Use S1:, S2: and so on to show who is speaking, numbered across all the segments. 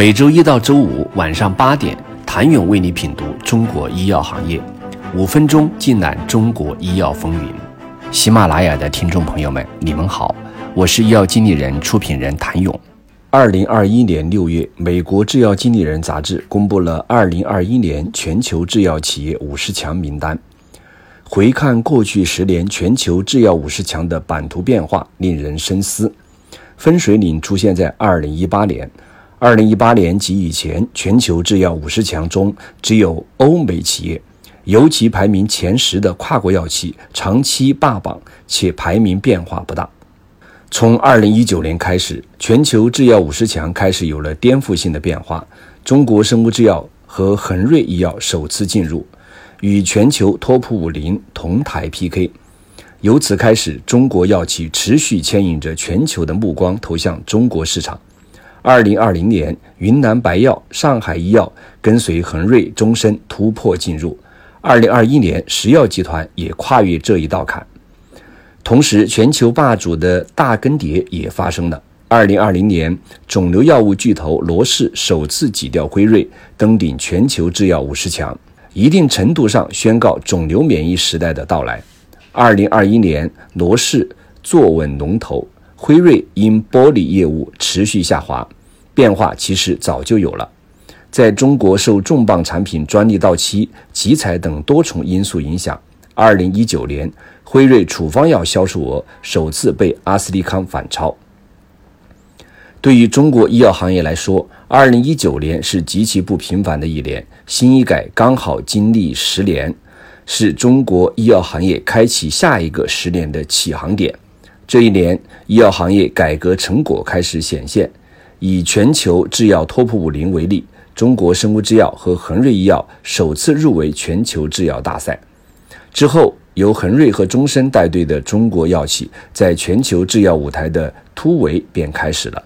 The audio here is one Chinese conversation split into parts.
S1: 每周一到周五晚上八点，谭勇为你品读中国医药行业，五分钟尽览中国医药风云。喜马拉雅的听众朋友们，你们好，我是医药经理人、出品人谭勇。二零二一年六月，美国制药经理人杂志公布了二零二一年全球制药企业五十强名单。回看过去十年全球制药五十强的版图变化，令人深思。分水岭出现在二零一八年。二零一八年及以前，全球制药五十强中只有欧美企业，尤其排名前十的跨国药企长期霸榜，且排名变化不大。从二零一九年开始，全球制药五十强开始有了颠覆性的变化。中国生物制药和恒瑞医药首次进入，与全球 TOP 五零同台 PK。由此开始，中国药企持续牵引着全球的目光投向中国市场。二零二零年，云南白药、上海医药跟随恒瑞、中生突破进入。二零二一年，石药集团也跨越这一道坎。同时，全球霸主的大更迭也发生了。二零二零年，肿瘤药物巨头罗氏首次挤掉辉瑞，登顶全球制药五十强，一定程度上宣告肿瘤免疫时代的到来。二零二一年，罗氏坐稳龙头。辉瑞因玻璃业务持续下滑，变化其实早就有了。在中国受重磅产品专利到期、集采等多重因素影响，二零一九年辉瑞处方药销售额首次被阿斯利康反超。对于中国医药行业来说，二零一九年是极其不平凡的一年。新医改刚好经历十年，是中国医药行业开启下一个十年的起航点。这一年，医药行业改革成果开始显现。以全球制药 TOP 五零为例，中国生物制药和恒瑞医药首次入围全球制药大赛。之后，由恒瑞和中生带队的中国药企在全球制药舞台的突围便开始了。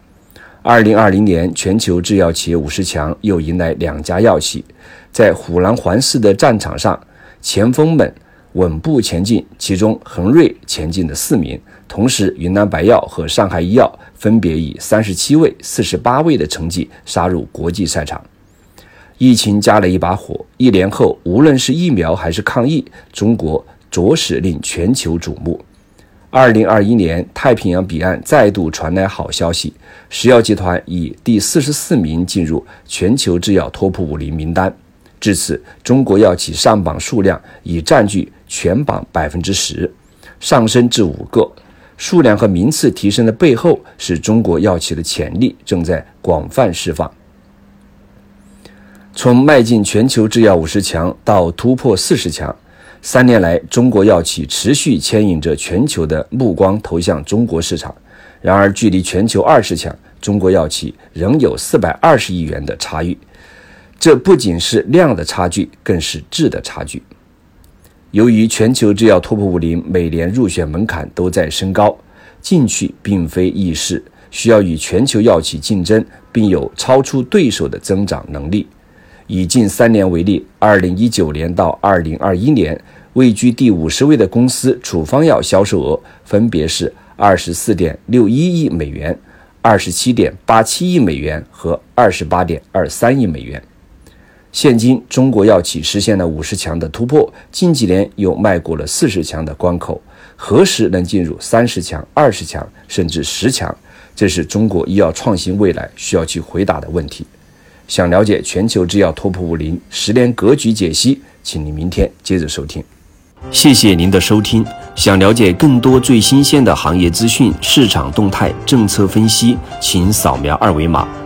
S1: 二零二零年，全球制药企业五十强又迎来两家药企，在虎狼环伺的战场上，前锋们稳步前进，其中恒瑞前进的四名。同时，云南白药和上海医药分别以三十七位、四十八位的成绩杀入国际赛场。疫情加了一把火，一年后，无论是疫苗还是抗疫，中国着实令全球瞩目。二零二一年，太平洋彼岸再度传来好消息，石药集团以第四十四名进入全球制药 TOP 五零名单。至此，中国药企上榜数量已占据全榜百分之十，上升至五个。数量和名次提升的背后，是中国药企的潜力正在广泛释放。从迈进全球制药五十强到突破四十强，三年来，中国药企持续牵引着全球的目光投向中国市场。然而，距离全球二十强，中国药企仍有四百二十亿元的差距。这不仅是量的差距，更是质的差距。由于全球制药 TOP 五零每年入选门槛都在升高，进去并非易事，需要与全球药企竞争，并有超出对手的增长能力。以近三年为例，二零一九年到二零二一年，位居第五十位的公司处方药销售额分别是二十四点六一亿美元、二十七点八七亿美元和二十八点二三亿美元。现今，中国药企实现了五十强的突破，近几年又迈过了四十强的关口。何时能进入三十强、二十强，甚至十强？这是中国医药创新未来需要去回答的问题。想了解全球制药 TOP 五零十年格局解析，请您明天接着收听。谢谢您的收听。想了解更多最新鲜的行业资讯、市场动态、政策分析，请扫描二维码。